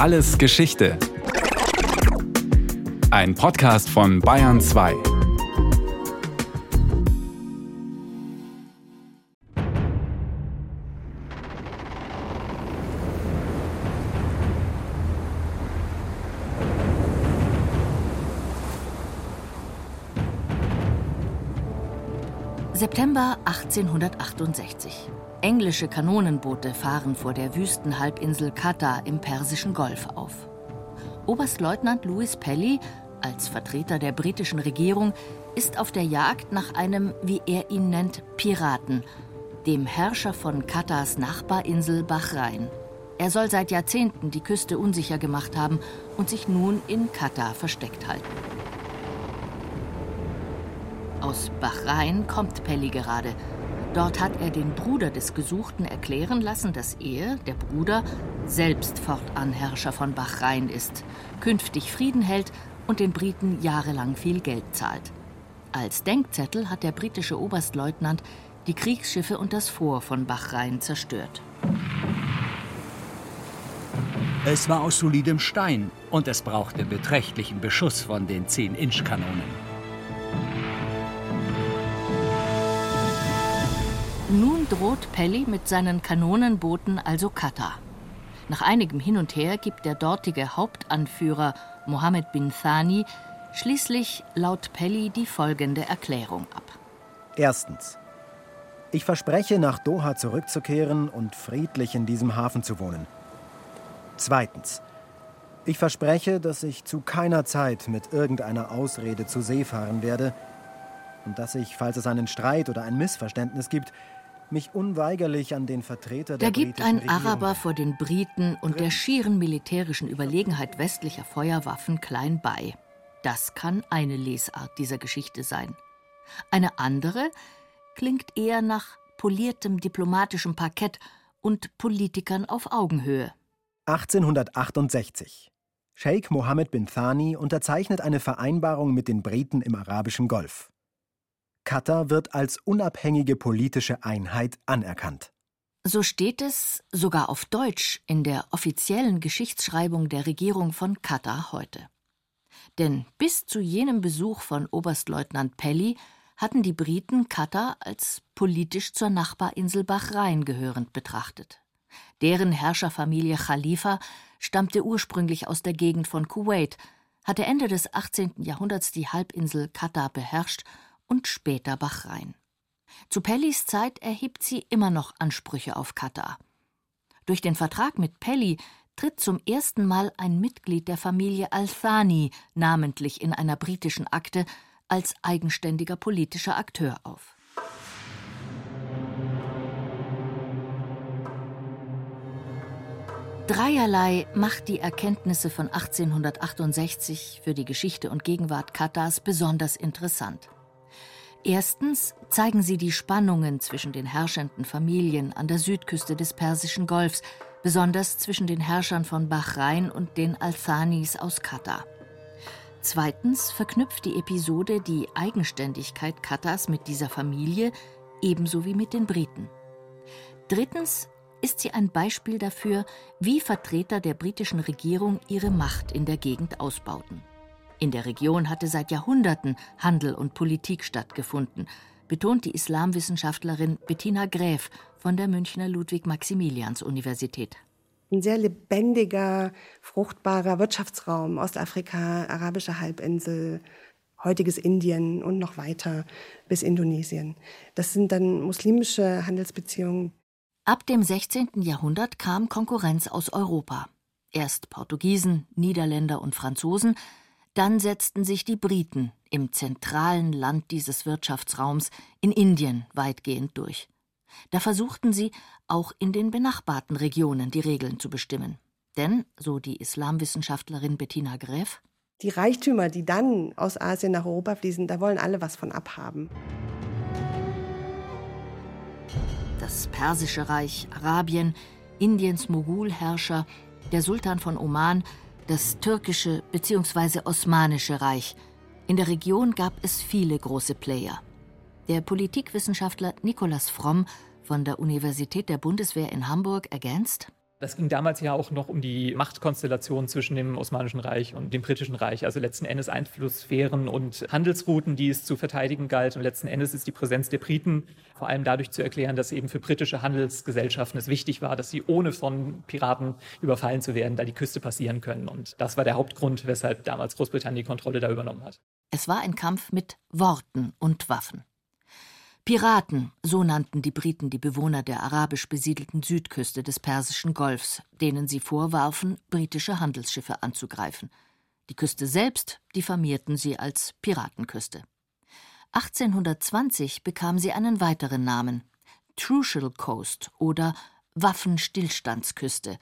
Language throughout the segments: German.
Alles Geschichte. Ein Podcast von Bayern 2. September 1868. Englische Kanonenboote fahren vor der Wüstenhalbinsel Qatar im Persischen Golf auf. Oberstleutnant Louis Pelly, als Vertreter der britischen Regierung, ist auf der Jagd nach einem, wie er ihn nennt, Piraten, dem Herrscher von Katars Nachbarinsel Bahrain. Er soll seit Jahrzehnten die Küste unsicher gemacht haben und sich nun in Katar versteckt halten. Aus Bahrain kommt Pelly gerade. Dort hat er den Bruder des Gesuchten erklären lassen, dass er, der Bruder, selbst fortan Herrscher von Bahrain ist, künftig Frieden hält und den Briten jahrelang viel Geld zahlt. Als Denkzettel hat der britische Oberstleutnant die Kriegsschiffe und das Fort von Bahrain zerstört. Es war aus solidem Stein und es brauchte beträchtlichen Beschuss von den 10-Inch-Kanonen. Nun droht Pelly mit seinen Kanonenbooten also Katar. Nach einigem Hin und Her gibt der dortige Hauptanführer Mohammed bin Thani schließlich laut Pelly die folgende Erklärung ab. Erstens. Ich verspreche, nach Doha zurückzukehren und friedlich in diesem Hafen zu wohnen. Zweitens. Ich verspreche, dass ich zu keiner Zeit mit irgendeiner Ausrede zu See fahren werde und dass ich, falls es einen Streit oder ein Missverständnis gibt, mich unweigerlich an den Vertreter der Da gibt ein Araber vor den Briten und der schieren militärischen Überlegenheit westlicher Feuerwaffen klein bei. Das kann eine Lesart dieser Geschichte sein. Eine andere klingt eher nach poliertem diplomatischem Parkett und Politikern auf Augenhöhe. 1868. Sheikh Mohammed bin Thani unterzeichnet eine Vereinbarung mit den Briten im arabischen Golf. Katar wird als unabhängige politische Einheit anerkannt. So steht es sogar auf Deutsch in der offiziellen Geschichtsschreibung der Regierung von Katar heute. Denn bis zu jenem Besuch von Oberstleutnant Pelly hatten die Briten Katar als politisch zur Nachbarinsel Bahrain gehörend betrachtet. Deren Herrscherfamilie Khalifa stammte ursprünglich aus der Gegend von Kuwait, hatte Ende des 18. Jahrhunderts die Halbinsel Katar beherrscht und später Bahrain. Zu Pellys Zeit erhebt sie immer noch Ansprüche auf Katar. Durch den Vertrag mit Pelly tritt zum ersten Mal ein Mitglied der Familie Al-Thani namentlich in einer britischen Akte als eigenständiger politischer Akteur auf. Dreierlei macht die Erkenntnisse von 1868 für die Geschichte und Gegenwart Katars besonders interessant. Erstens zeigen sie die Spannungen zwischen den herrschenden Familien an der Südküste des Persischen Golfs, besonders zwischen den Herrschern von Bahrain und den Al-Thanis aus Katar. Zweitens verknüpft die Episode die Eigenständigkeit Katars mit dieser Familie ebenso wie mit den Briten. Drittens ist sie ein Beispiel dafür, wie Vertreter der britischen Regierung ihre Macht in der Gegend ausbauten. In der Region hatte seit Jahrhunderten Handel und Politik stattgefunden, betont die Islamwissenschaftlerin Bettina Gräf von der Münchner Ludwig-Maximilians-Universität. Ein sehr lebendiger, fruchtbarer Wirtschaftsraum, Ostafrika, arabische Halbinsel, heutiges Indien und noch weiter bis Indonesien. Das sind dann muslimische Handelsbeziehungen. Ab dem 16. Jahrhundert kam Konkurrenz aus Europa. Erst Portugiesen, Niederländer und Franzosen, dann setzten sich die Briten im zentralen Land dieses Wirtschaftsraums in Indien weitgehend durch. Da versuchten sie, auch in den benachbarten Regionen die Regeln zu bestimmen. Denn, so die Islamwissenschaftlerin Bettina Greff, die Reichtümer, die dann aus Asien nach Europa fließen, da wollen alle was von abhaben. Das Persische Reich, Arabien, Indiens Mogulherrscher, der Sultan von Oman das türkische bzw. osmanische Reich. In der Region gab es viele große Player. Der Politikwissenschaftler Nikolaus Fromm von der Universität der Bundeswehr in Hamburg ergänzt: Das ging damals ja auch noch um die Machtkonstellation zwischen dem Osmanischen Reich und dem Britischen Reich. Also letzten Endes Einflusssphären und Handelsrouten, die es zu verteidigen galt. Und letzten Endes ist die Präsenz der Briten vor allem dadurch zu erklären, dass eben für britische Handelsgesellschaften es wichtig war, dass sie ohne von Piraten überfallen zu werden, da die Küste passieren können. Und das war der Hauptgrund, weshalb damals Großbritannien die Kontrolle da übernommen hat. Es war ein Kampf mit Worten und Waffen. Piraten, so nannten die Briten die Bewohner der arabisch besiedelten Südküste des Persischen Golfs, denen sie vorwarfen, britische Handelsschiffe anzugreifen. Die Küste selbst diffamierten sie als Piratenküste. 1820 bekam sie einen weiteren Namen, Trucial Coast oder Waffenstillstandsküste,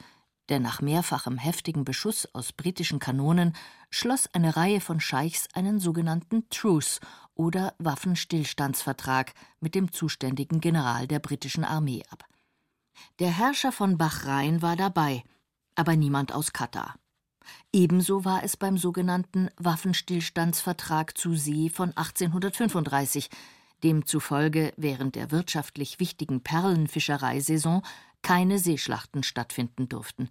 denn nach mehrfachem heftigen Beschuss aus britischen Kanonen schloss eine Reihe von Scheichs einen sogenannten Truce oder Waffenstillstandsvertrag mit dem zuständigen General der britischen Armee ab. Der Herrscher von Bahrain war dabei, aber niemand aus Katar. Ebenso war es beim sogenannten Waffenstillstandsvertrag zu See von 1835, demzufolge während der wirtschaftlich wichtigen Perlenfischereisaison keine Seeschlachten stattfinden durften.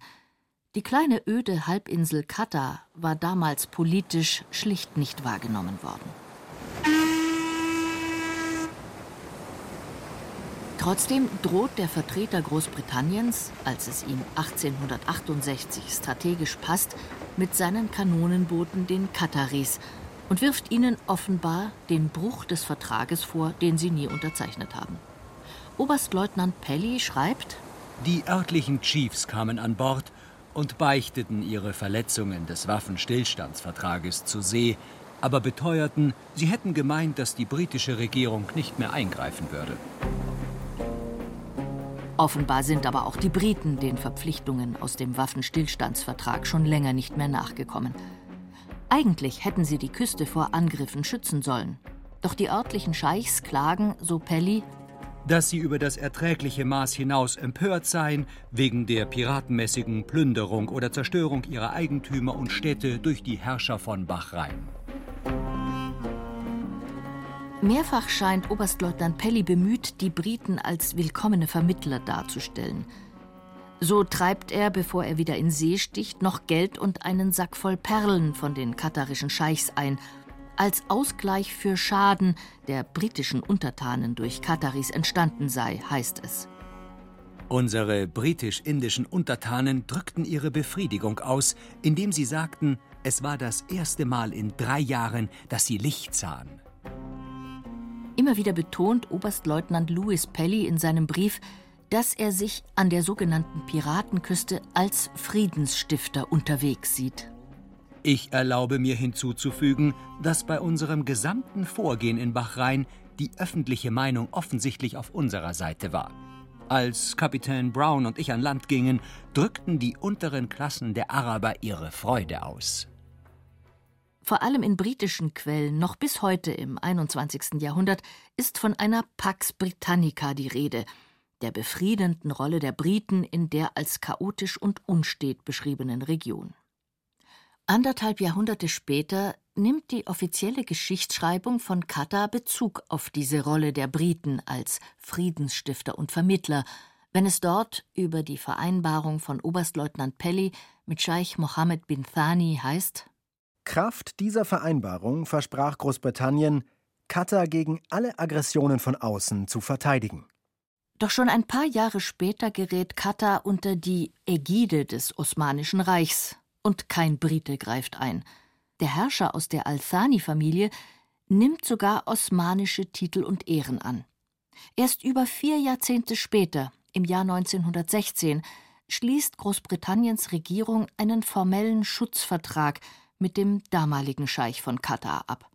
Die kleine öde Halbinsel Katar war damals politisch schlicht nicht wahrgenommen worden. Trotzdem droht der Vertreter Großbritanniens, als es ihm 1868 strategisch passt, mit seinen Kanonenbooten den Kataris und wirft ihnen offenbar den Bruch des Vertrages vor, den sie nie unterzeichnet haben. Oberstleutnant Pelly schreibt: Die örtlichen Chiefs kamen an Bord und beichteten ihre Verletzungen des Waffenstillstandsvertrages zu See, aber beteuerten, sie hätten gemeint, dass die britische Regierung nicht mehr eingreifen würde. Offenbar sind aber auch die Briten den Verpflichtungen aus dem Waffenstillstandsvertrag schon länger nicht mehr nachgekommen. Eigentlich hätten sie die Küste vor Angriffen schützen sollen. Doch die örtlichen Scheichs klagen, so Pelly, dass sie über das erträgliche Maß hinaus empört seien, wegen der piratenmäßigen Plünderung oder Zerstörung ihrer Eigentümer und Städte durch die Herrscher von Bahrain. Mehrfach scheint Oberstleutnant Pelly bemüht, die Briten als willkommene Vermittler darzustellen. So treibt er, bevor er wieder in See sticht, noch Geld und einen Sack voll Perlen von den katarischen Scheichs ein, als Ausgleich für Schaden, der britischen Untertanen durch Kataris entstanden sei, heißt es. Unsere britisch-indischen Untertanen drückten ihre Befriedigung aus, indem sie sagten, es war das erste Mal in drei Jahren, dass sie Licht sahen. Immer wieder betont Oberstleutnant Louis Pelly in seinem Brief, dass er sich an der sogenannten Piratenküste als Friedensstifter unterwegs sieht. Ich erlaube mir hinzuzufügen, dass bei unserem gesamten Vorgehen in Bahrain die öffentliche Meinung offensichtlich auf unserer Seite war. Als Kapitän Brown und ich an Land gingen, drückten die unteren Klassen der Araber ihre Freude aus. Vor allem in britischen Quellen, noch bis heute im 21. Jahrhundert, ist von einer Pax Britannica die Rede, der befriedenden Rolle der Briten in der als chaotisch und unstet beschriebenen Region. Anderthalb Jahrhunderte später nimmt die offizielle Geschichtsschreibung von Katar Bezug auf diese Rolle der Briten als Friedensstifter und Vermittler, wenn es dort über die Vereinbarung von Oberstleutnant Pelly mit Scheich Mohammed bin Thani heißt Kraft dieser Vereinbarung versprach Großbritannien, Katar gegen alle Aggressionen von außen zu verteidigen. Doch schon ein paar Jahre später gerät Katar unter die Ägide des Osmanischen Reichs und kein Brite greift ein. Der Herrscher aus der Al-Thani-Familie nimmt sogar osmanische Titel und Ehren an. Erst über vier Jahrzehnte später, im Jahr 1916, schließt Großbritanniens Regierung einen formellen Schutzvertrag mit dem damaligen Scheich von Katar ab.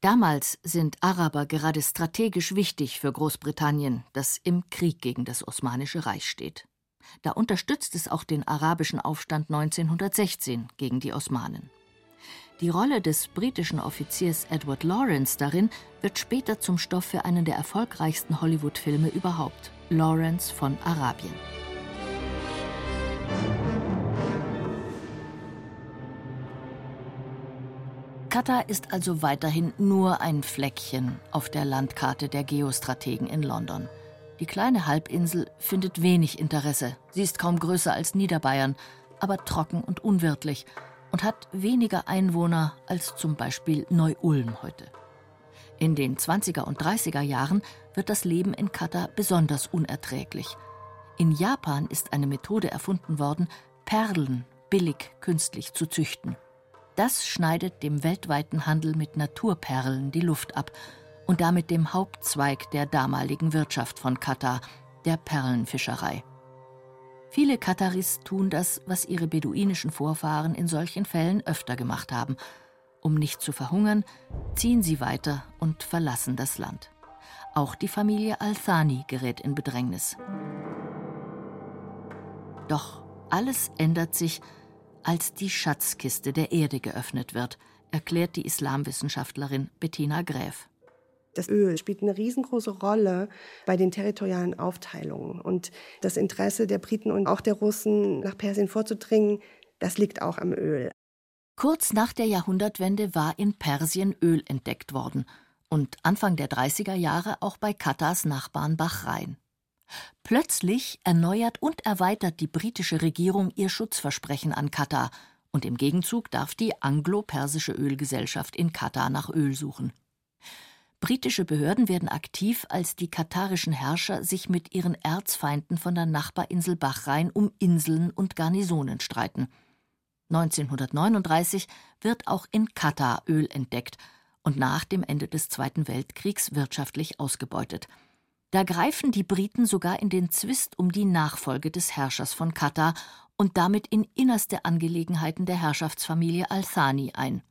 Damals sind Araber gerade strategisch wichtig für Großbritannien, das im Krieg gegen das Osmanische Reich steht. Da unterstützt es auch den arabischen Aufstand 1916 gegen die Osmanen. Die Rolle des britischen Offiziers Edward Lawrence darin wird später zum Stoff für einen der erfolgreichsten Hollywood-Filme überhaupt, Lawrence von Arabien. Katar ist also weiterhin nur ein Fleckchen auf der Landkarte der Geostrategen in London. Die kleine Halbinsel findet wenig Interesse. Sie ist kaum größer als Niederbayern, aber trocken und unwirtlich und hat weniger Einwohner als zum Beispiel Neu-Ulm heute. In den 20er und 30er Jahren wird das Leben in Kata besonders unerträglich. In Japan ist eine Methode erfunden worden, Perlen billig künstlich zu züchten. Das schneidet dem weltweiten Handel mit Naturperlen die Luft ab und damit dem Hauptzweig der damaligen Wirtschaft von Katar, der Perlenfischerei. Viele Kataris tun das, was ihre beduinischen Vorfahren in solchen Fällen öfter gemacht haben. Um nicht zu verhungern, ziehen sie weiter und verlassen das Land. Auch die Familie Al-Thani gerät in Bedrängnis. Doch alles ändert sich, als die Schatzkiste der Erde geöffnet wird, erklärt die Islamwissenschaftlerin Bettina Gräf. Das Öl spielt eine riesengroße Rolle bei den territorialen Aufteilungen. Und das Interesse der Briten und auch der Russen, nach Persien vorzudringen, das liegt auch am Öl. Kurz nach der Jahrhundertwende war in Persien Öl entdeckt worden und Anfang der 30er Jahre auch bei Katars Nachbarn Bahrain. Plötzlich erneuert und erweitert die britische Regierung ihr Schutzversprechen an Katar, und im Gegenzug darf die anglo-persische Ölgesellschaft in Katar nach Öl suchen. Britische Behörden werden aktiv, als die katarischen Herrscher sich mit ihren Erzfeinden von der Nachbarinsel Bahrain um Inseln und Garnisonen streiten. 1939 wird auch in Katar Öl entdeckt und nach dem Ende des Zweiten Weltkriegs wirtschaftlich ausgebeutet. Da greifen die Briten sogar in den Zwist um die Nachfolge des Herrschers von Katar und damit in innerste Angelegenheiten der Herrschaftsfamilie Al-Thani ein.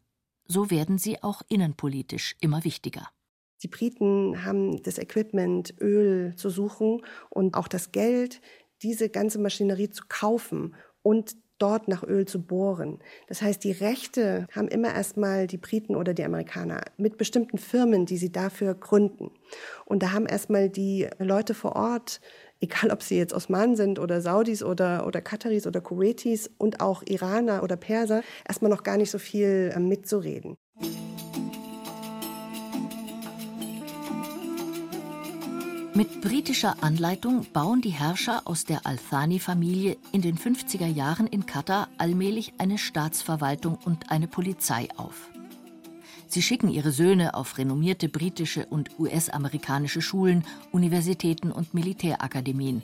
So werden sie auch innenpolitisch immer wichtiger. Die Briten haben das Equipment, Öl zu suchen und auch das Geld, diese ganze Maschinerie zu kaufen und dort nach Öl zu bohren. Das heißt, die Rechte haben immer erstmal die Briten oder die Amerikaner mit bestimmten Firmen, die sie dafür gründen. Und da haben erstmal die Leute vor Ort, egal ob sie jetzt Osmanen sind oder Saudis oder, oder Kataris oder Kuwaitis und auch Iraner oder Perser, erstmal noch gar nicht so viel äh, mitzureden. Mit britischer Anleitung bauen die Herrscher aus der Al-Thani-Familie in den 50er Jahren in Katar allmählich eine Staatsverwaltung und eine Polizei auf. Sie schicken ihre Söhne auf renommierte britische und US-amerikanische Schulen, Universitäten und Militärakademien.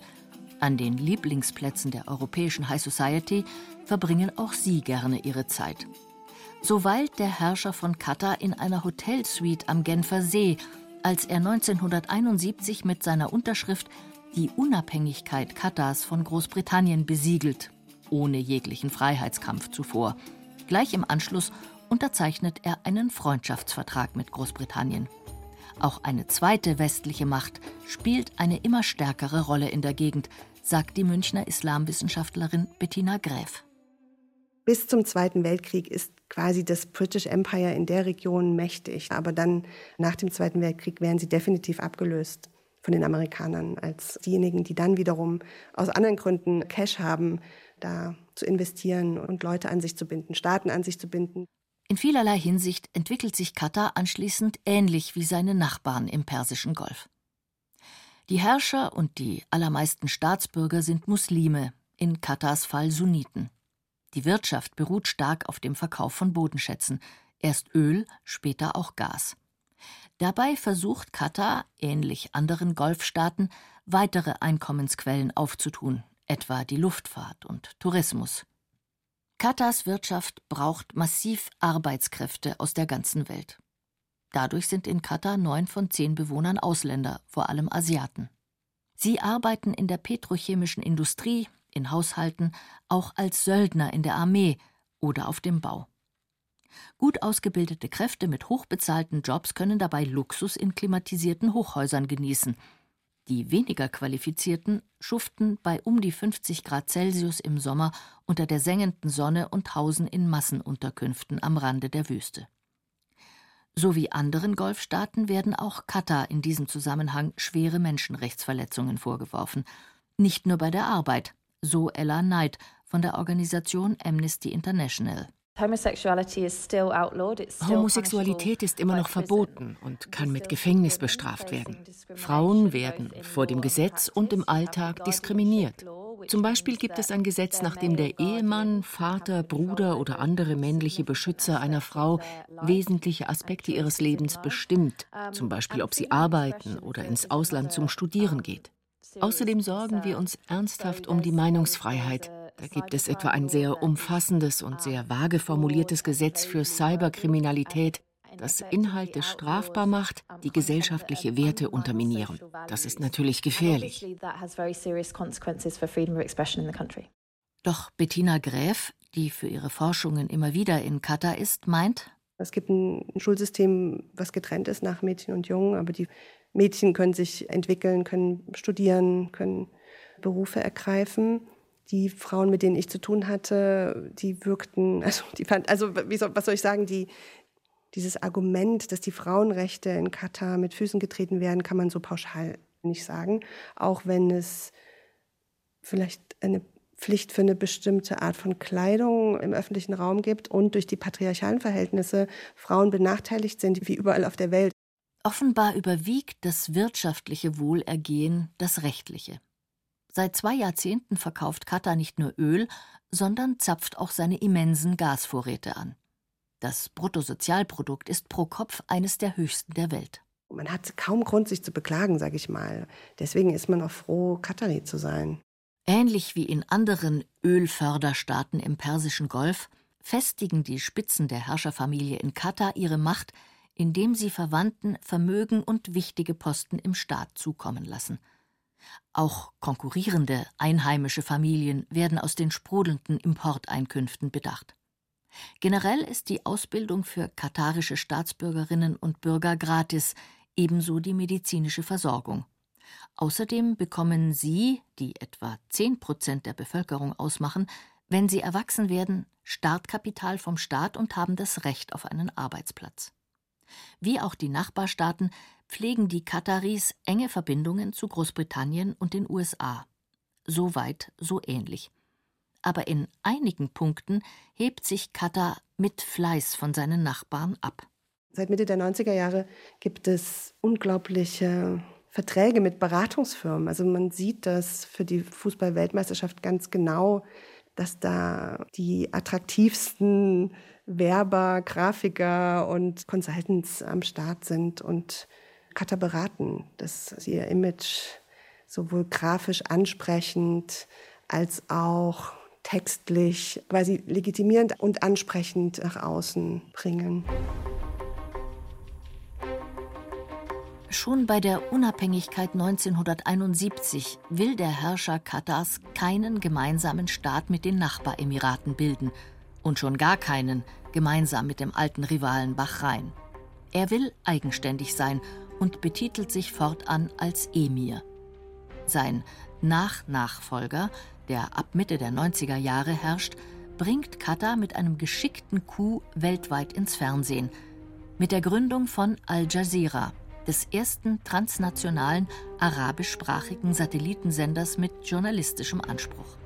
An den Lieblingsplätzen der europäischen High Society verbringen auch sie gerne ihre Zeit. So weilt der Herrscher von Katar in einer Hotelsuite am Genfer See als er 1971 mit seiner Unterschrift die Unabhängigkeit Katars von Großbritannien besiegelt, ohne jeglichen Freiheitskampf zuvor. Gleich im Anschluss unterzeichnet er einen Freundschaftsvertrag mit Großbritannien. Auch eine zweite westliche Macht spielt eine immer stärkere Rolle in der Gegend, sagt die Münchner Islamwissenschaftlerin Bettina Gräf. Bis zum Zweiten Weltkrieg ist quasi das British Empire in der Region mächtig. Aber dann nach dem Zweiten Weltkrieg werden sie definitiv abgelöst von den Amerikanern als diejenigen, die dann wiederum aus anderen Gründen Cash haben, da zu investieren und Leute an sich zu binden, Staaten an sich zu binden. In vielerlei Hinsicht entwickelt sich Katar anschließend ähnlich wie seine Nachbarn im Persischen Golf. Die Herrscher und die allermeisten Staatsbürger sind Muslime, in Katars Fall Sunniten. Die Wirtschaft beruht stark auf dem Verkauf von Bodenschätzen, erst Öl, später auch Gas. Dabei versucht Katar, ähnlich anderen Golfstaaten, weitere Einkommensquellen aufzutun, etwa die Luftfahrt und Tourismus. Katars Wirtschaft braucht massiv Arbeitskräfte aus der ganzen Welt. Dadurch sind in Katar neun von zehn Bewohnern Ausländer, vor allem Asiaten. Sie arbeiten in der petrochemischen Industrie, in Haushalten, auch als Söldner in der Armee oder auf dem Bau. Gut ausgebildete Kräfte mit hochbezahlten Jobs können dabei Luxus in klimatisierten Hochhäusern genießen. Die weniger qualifizierten schuften bei um die 50 Grad Celsius im Sommer unter der sengenden Sonne und hausen in Massenunterkünften am Rande der Wüste. So wie anderen Golfstaaten werden auch Katar in diesem Zusammenhang schwere Menschenrechtsverletzungen vorgeworfen. Nicht nur bei der Arbeit, so Ella Knight von der Organisation Amnesty International. Homosexualität ist immer noch verboten und kann mit Gefängnis bestraft werden. Frauen werden vor dem Gesetz und im Alltag diskriminiert. Zum Beispiel gibt es ein Gesetz, nach dem der Ehemann, Vater, Bruder oder andere männliche Beschützer einer Frau wesentliche Aspekte ihres Lebens bestimmt, zum Beispiel ob sie arbeiten oder ins Ausland zum Studieren geht. Außerdem sorgen wir uns ernsthaft um die Meinungsfreiheit da gibt es etwa ein sehr umfassendes und sehr vage formuliertes Gesetz für Cyberkriminalität, das Inhalte strafbar macht, die gesellschaftliche Werte unterminieren. Das ist natürlich gefährlich. Doch Bettina Gräf, die für ihre Forschungen immer wieder in Katar ist, meint, es gibt ein Schulsystem, was getrennt ist nach Mädchen und Jungen, aber die Mädchen können sich entwickeln, können studieren, können Berufe ergreifen die Frauen, mit denen ich zu tun hatte, die wirkten, also, die fand, also soll, was soll ich sagen, die, dieses Argument, dass die Frauenrechte in Katar mit Füßen getreten werden, kann man so pauschal nicht sagen. Auch wenn es vielleicht eine Pflicht für eine bestimmte Art von Kleidung im öffentlichen Raum gibt und durch die patriarchalen Verhältnisse Frauen benachteiligt sind, wie überall auf der Welt. Offenbar überwiegt das wirtschaftliche Wohlergehen das rechtliche. Seit zwei Jahrzehnten verkauft Katar nicht nur Öl, sondern zapft auch seine immensen Gasvorräte an. Das Bruttosozialprodukt ist pro Kopf eines der höchsten der Welt. Man hat kaum Grund, sich zu beklagen, sage ich mal. Deswegen ist man auch froh, Katari zu sein. Ähnlich wie in anderen Ölförderstaaten im Persischen Golf festigen die Spitzen der Herrscherfamilie in Katar ihre Macht, indem sie Verwandten Vermögen und wichtige Posten im Staat zukommen lassen – auch konkurrierende einheimische Familien werden aus den sprudelnden Importeinkünften bedacht. Generell ist die Ausbildung für katarische Staatsbürgerinnen und Bürger gratis, ebenso die medizinische Versorgung. Außerdem bekommen sie, die etwa 10 Prozent der Bevölkerung ausmachen, wenn sie erwachsen werden, Startkapital vom Staat und haben das Recht auf einen Arbeitsplatz. Wie auch die Nachbarstaaten pflegen die Kataris enge Verbindungen zu Großbritannien und den USA. So weit, so ähnlich. Aber in einigen Punkten hebt sich Katar mit Fleiß von seinen Nachbarn ab. Seit Mitte der 90er Jahre gibt es unglaubliche Verträge mit Beratungsfirmen. Also man sieht das für die Fußball-Weltmeisterschaft ganz genau, dass da die attraktivsten Werber, Grafiker und Consultants am Start sind und Cutter beraten, dass sie ihr Image sowohl grafisch ansprechend als auch textlich quasi legitimierend und ansprechend nach außen bringen. Schon bei der Unabhängigkeit 1971 will der Herrscher Katars keinen gemeinsamen Staat mit den Nachbaremiraten bilden und schon gar keinen gemeinsam mit dem alten Rivalen Bahrain. Er will eigenständig sein und betitelt sich fortan als Emir. Sein Nachnachfolger, der ab Mitte der 90er Jahre herrscht, bringt Katar mit einem geschickten Coup weltweit ins Fernsehen, mit der Gründung von Al Jazeera, des ersten transnationalen arabischsprachigen Satellitensenders mit journalistischem Anspruch.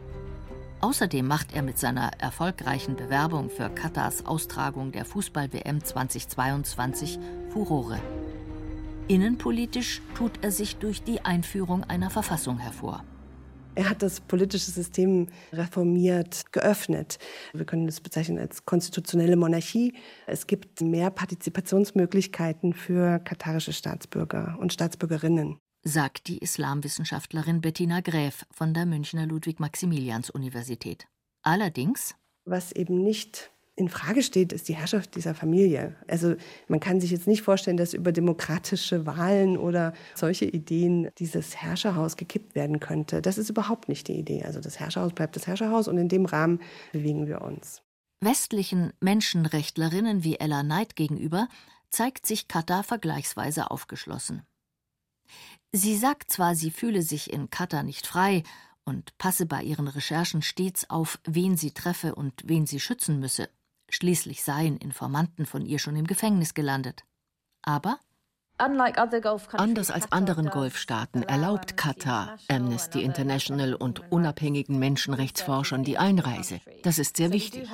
Außerdem macht er mit seiner erfolgreichen Bewerbung für Katars Austragung der Fußball-WM 2022 Furore. Innenpolitisch tut er sich durch die Einführung einer Verfassung hervor. Er hat das politische System reformiert, geöffnet. Wir können es bezeichnen als konstitutionelle Monarchie. Es gibt mehr Partizipationsmöglichkeiten für katarische Staatsbürger und Staatsbürgerinnen. Sagt die Islamwissenschaftlerin Bettina Gräf von der Münchner Ludwig-Maximilians-Universität. Allerdings. Was eben nicht in Frage steht, ist die Herrschaft dieser Familie. Also man kann sich jetzt nicht vorstellen, dass über demokratische Wahlen oder solche Ideen dieses Herrscherhaus gekippt werden könnte. Das ist überhaupt nicht die Idee. Also das Herrscherhaus bleibt das Herrscherhaus und in dem Rahmen bewegen wir uns. Westlichen Menschenrechtlerinnen wie Ella Knight gegenüber zeigt sich Katar vergleichsweise aufgeschlossen. Sie sagt zwar, sie fühle sich in Katar nicht frei und passe bei ihren Recherchen stets auf, wen sie treffe und wen sie schützen müsse. Schließlich seien Informanten von ihr schon im Gefängnis gelandet. Aber Anders als anderen Golfstaaten erlaubt Katar Amnesty International und unabhängigen Menschenrechtsforschern die Einreise. Das ist sehr wichtig.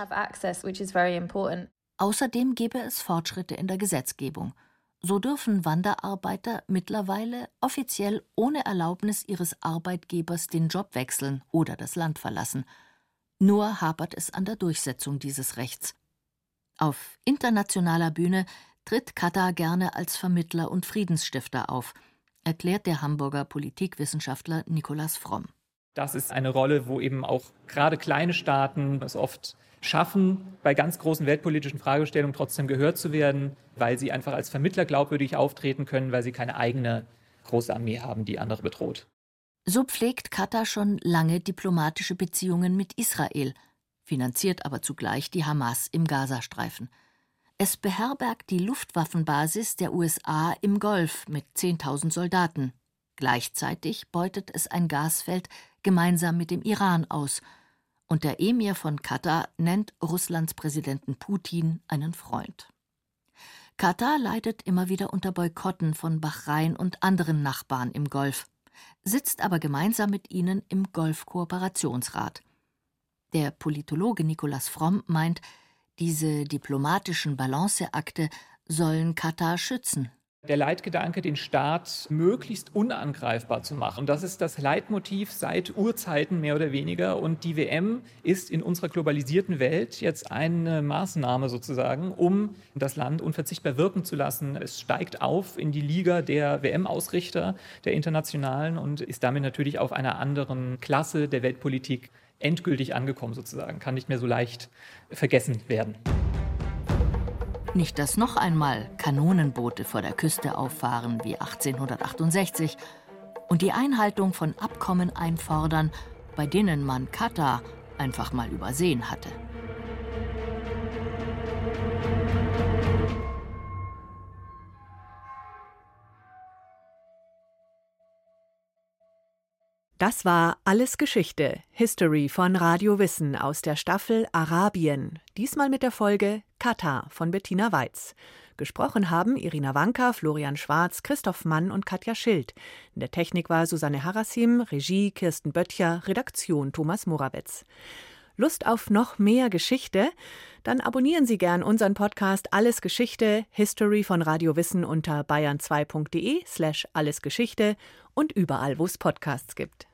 Außerdem gebe es Fortschritte in der Gesetzgebung. So dürfen Wanderarbeiter mittlerweile offiziell ohne Erlaubnis ihres Arbeitgebers den Job wechseln oder das Land verlassen. Nur hapert es an der Durchsetzung dieses Rechts. Auf internationaler Bühne tritt Katar gerne als Vermittler und Friedensstifter auf, erklärt der Hamburger Politikwissenschaftler Nikolaus Fromm. Das ist eine Rolle, wo eben auch gerade kleine Staaten es oft schaffen, bei ganz großen weltpolitischen Fragestellungen trotzdem gehört zu werden, weil sie einfach als Vermittler glaubwürdig auftreten können, weil sie keine eigene große Armee haben, die andere bedroht. So pflegt Katar schon lange diplomatische Beziehungen mit Israel, finanziert aber zugleich die Hamas im Gazastreifen. Es beherbergt die Luftwaffenbasis der USA im Golf mit 10.000 Soldaten. Gleichzeitig beutet es ein Gasfeld gemeinsam mit dem Iran aus. Und der Emir von Katar nennt Russlands Präsidenten Putin einen Freund. Katar leidet immer wieder unter Boykotten von Bahrain und anderen Nachbarn im Golf, sitzt aber gemeinsam mit ihnen im Golfkooperationsrat. Der Politologe Nikolaus Fromm meint, diese diplomatischen Balanceakte sollen Katar schützen. Der Leitgedanke, den Staat möglichst unangreifbar zu machen. Das ist das Leitmotiv seit Urzeiten mehr oder weniger. Und die WM ist in unserer globalisierten Welt jetzt eine Maßnahme sozusagen, um das Land unverzichtbar wirken zu lassen. Es steigt auf in die Liga der WM-Ausrichter, der internationalen und ist damit natürlich auf einer anderen Klasse der Weltpolitik endgültig angekommen sozusagen, kann nicht mehr so leicht vergessen werden. Nicht, dass noch einmal Kanonenboote vor der Küste auffahren wie 1868 und die Einhaltung von Abkommen einfordern, bei denen man Katar einfach mal übersehen hatte. Das war Alles Geschichte, History von Radio Wissen aus der Staffel Arabien. Diesmal mit der Folge Katar von Bettina Weiz. Gesprochen haben Irina Wanka, Florian Schwarz, Christoph Mann und Katja Schild. In der Technik war Susanne Harassim, Regie Kirsten Böttcher, Redaktion Thomas Morawetz. Lust auf noch mehr Geschichte? Dann abonnieren Sie gern unseren Podcast Alles Geschichte, History von Radio Wissen unter bayern2.de slash allesgeschichte und überall, wo es Podcasts gibt.